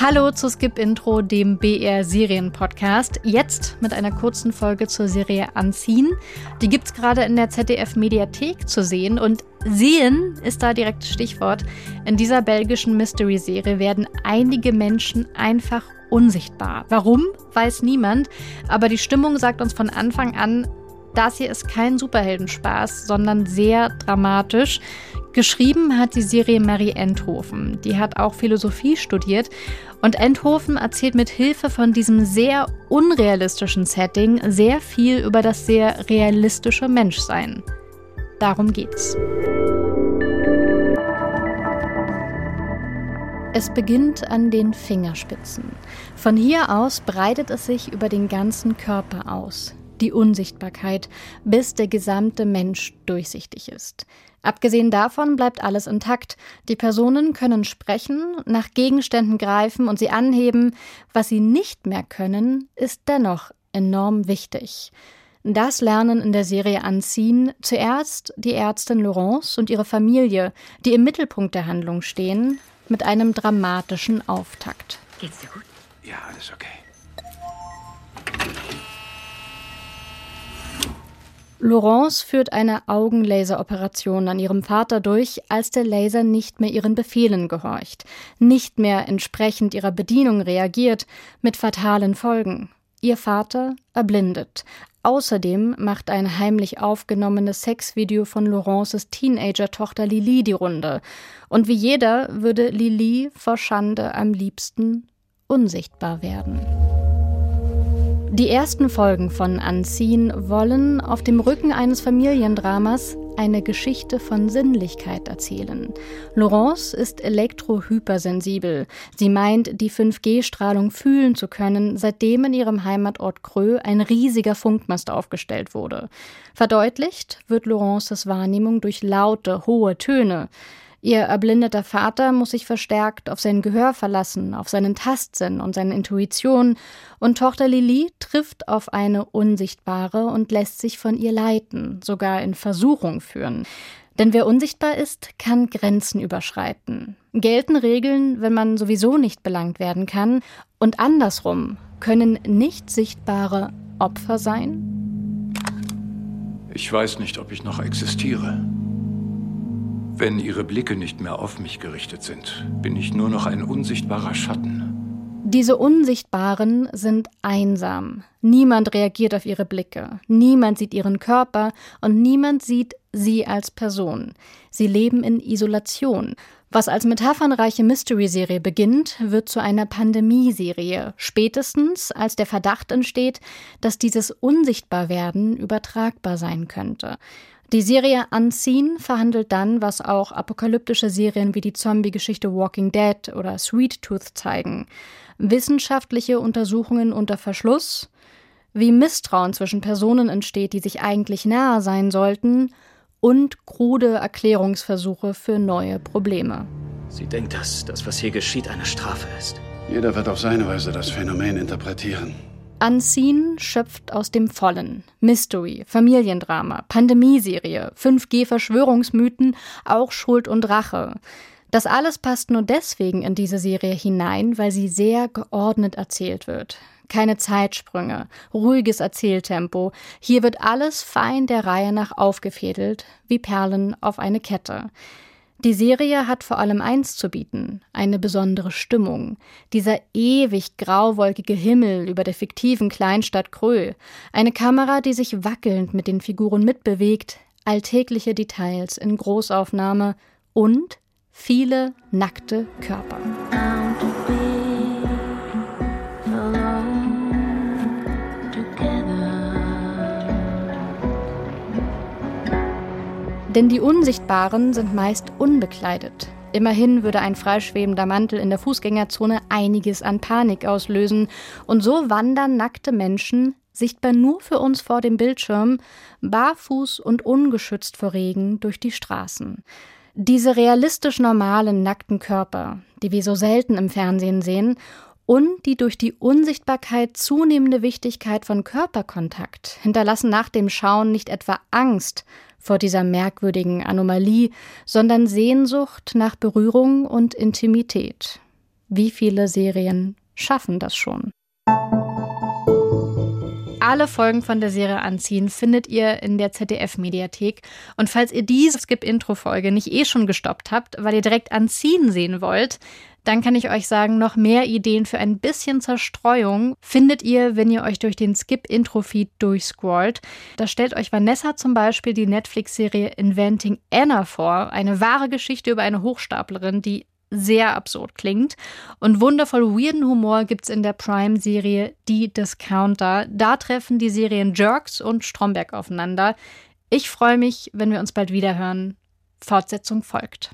Hallo zu Skip Intro, dem BR Serien Podcast. Jetzt mit einer kurzen Folge zur Serie Anziehen. Die gibt's gerade in der ZDF Mediathek zu sehen und sehen ist da direkt Stichwort. In dieser belgischen Mystery Serie werden einige Menschen einfach unsichtbar. Warum, weiß niemand, aber die Stimmung sagt uns von Anfang an, das hier ist kein Superheldenspaß, sondern sehr dramatisch. Geschrieben hat die Serie Marie Enthofen. Die hat auch Philosophie studiert. Und Enthofen erzählt mit Hilfe von diesem sehr unrealistischen Setting sehr viel über das sehr realistische Menschsein. Darum geht's. Es beginnt an den Fingerspitzen. Von hier aus breitet es sich über den ganzen Körper aus die Unsichtbarkeit, bis der gesamte Mensch durchsichtig ist. Abgesehen davon bleibt alles intakt. Die Personen können sprechen, nach Gegenständen greifen und sie anheben. Was sie nicht mehr können, ist dennoch enorm wichtig. Das lernen in der Serie Anziehen zuerst die Ärztin Laurence und ihre Familie, die im Mittelpunkt der Handlung stehen, mit einem dramatischen Auftakt. Geht's dir gut? Ja, alles okay. Laurence führt eine Augenlaseroperation an ihrem Vater durch, als der Laser nicht mehr ihren Befehlen gehorcht, nicht mehr entsprechend ihrer Bedienung reagiert, mit fatalen Folgen. Ihr Vater erblindet. Außerdem macht ein heimlich aufgenommenes Sexvideo von Laurences Teenager-Tochter Lili die Runde. Und wie jeder würde Lili vor Schande am liebsten unsichtbar werden. Die ersten Folgen von Anziehen wollen auf dem Rücken eines Familiendramas eine Geschichte von Sinnlichkeit erzählen. Laurence ist elektrohypersensibel. Sie meint, die 5G-Strahlung fühlen zu können, seitdem in ihrem Heimatort Krö ein riesiger Funkmast aufgestellt wurde. Verdeutlicht wird Laurences Wahrnehmung durch laute, hohe Töne. Ihr erblindeter Vater muss sich verstärkt auf sein Gehör verlassen, auf seinen Tastsinn und seine Intuition, und Tochter Lili trifft auf eine Unsichtbare und lässt sich von ihr leiten, sogar in Versuchung führen. Denn wer unsichtbar ist, kann Grenzen überschreiten. Gelten Regeln, wenn man sowieso nicht belangt werden kann, und andersrum können nicht sichtbare Opfer sein? Ich weiß nicht, ob ich noch existiere. Wenn Ihre Blicke nicht mehr auf mich gerichtet sind, bin ich nur noch ein unsichtbarer Schatten. Diese Unsichtbaren sind einsam. Niemand reagiert auf ihre Blicke, niemand sieht ihren Körper und niemand sieht sie als Person. Sie leben in Isolation. Was als metaphernreiche Mystery-Serie beginnt, wird zu einer Pandemie-Serie, spätestens als der Verdacht entsteht, dass dieses Unsichtbarwerden übertragbar sein könnte. Die Serie Unseen verhandelt dann, was auch apokalyptische Serien wie die Zombie-Geschichte Walking Dead oder Sweet Tooth zeigen. Wissenschaftliche Untersuchungen unter Verschluss, wie Misstrauen zwischen Personen entsteht, die sich eigentlich nahe sein sollten, und krude Erklärungsversuche für neue Probleme. Sie denkt, dass das, was hier geschieht, eine Strafe ist. Jeder wird auf seine Weise das Phänomen interpretieren. Unseen schöpft aus dem Vollen. Mystery, Familiendrama, Pandemieserie, 5G-Verschwörungsmythen, auch Schuld und Rache. Das alles passt nur deswegen in diese Serie hinein, weil sie sehr geordnet erzählt wird. Keine Zeitsprünge, ruhiges Erzähltempo. Hier wird alles fein der Reihe nach aufgefädelt, wie Perlen auf eine Kette. Die Serie hat vor allem eins zu bieten, eine besondere Stimmung. Dieser ewig grauwolkige Himmel über der fiktiven Kleinstadt Krö, eine Kamera, die sich wackelnd mit den Figuren mitbewegt, alltägliche Details in Großaufnahme und viele nackte Körper. Denn die Unsichtbaren sind meist unbekleidet. Immerhin würde ein freischwebender Mantel in der Fußgängerzone einiges an Panik auslösen. Und so wandern nackte Menschen, sichtbar nur für uns vor dem Bildschirm, barfuß und ungeschützt vor Regen durch die Straßen. Diese realistisch normalen nackten Körper, die wir so selten im Fernsehen sehen, und die durch die Unsichtbarkeit zunehmende Wichtigkeit von Körperkontakt hinterlassen nach dem Schauen nicht etwa Angst vor dieser merkwürdigen Anomalie, sondern Sehnsucht nach Berührung und Intimität. Wie viele Serien schaffen das schon? Alle Folgen von der Serie Anziehen findet ihr in der ZDF-Mediathek. Und falls ihr diese Skip-Intro-Folge nicht eh schon gestoppt habt, weil ihr direkt Anziehen sehen wollt, dann kann ich euch sagen, noch mehr Ideen für ein bisschen Zerstreuung findet ihr, wenn ihr euch durch den Skip-Intro-Feed durchscrollt. Da stellt euch Vanessa zum Beispiel die Netflix-Serie Inventing Anna vor, eine wahre Geschichte über eine Hochstaplerin, die sehr absurd klingt. Und wundervoll weirden Humor gibt es in der Prime-Serie Die Discounter. Da treffen die Serien Jerks und Stromberg aufeinander. Ich freue mich, wenn wir uns bald wieder hören. Fortsetzung folgt.